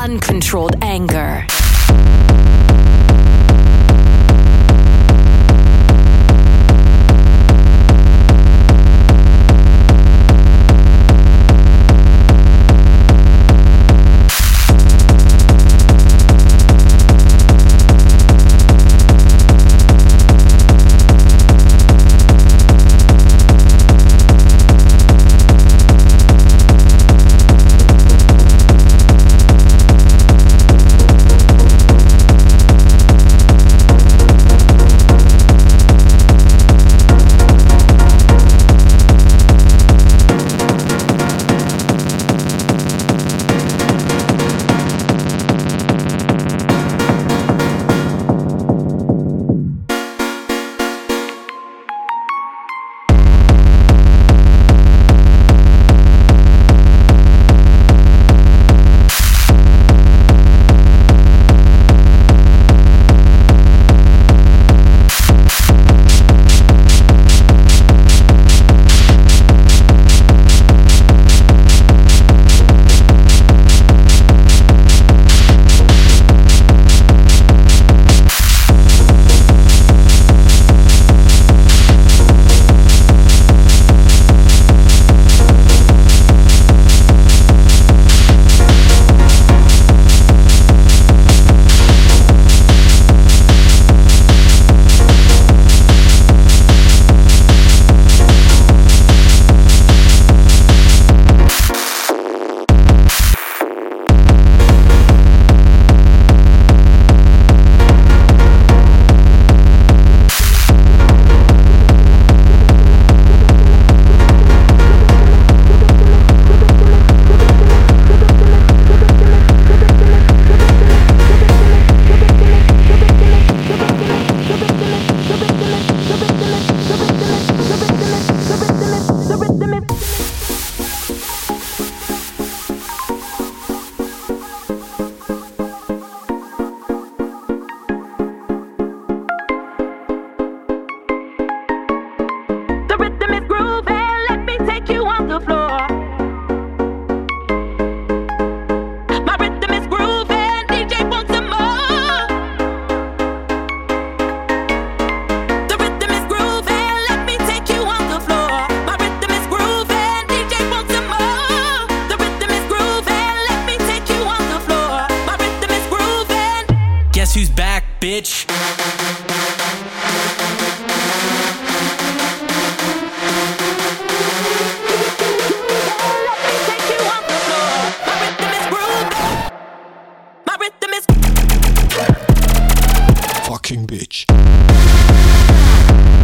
uncontrolled anger. フフフ。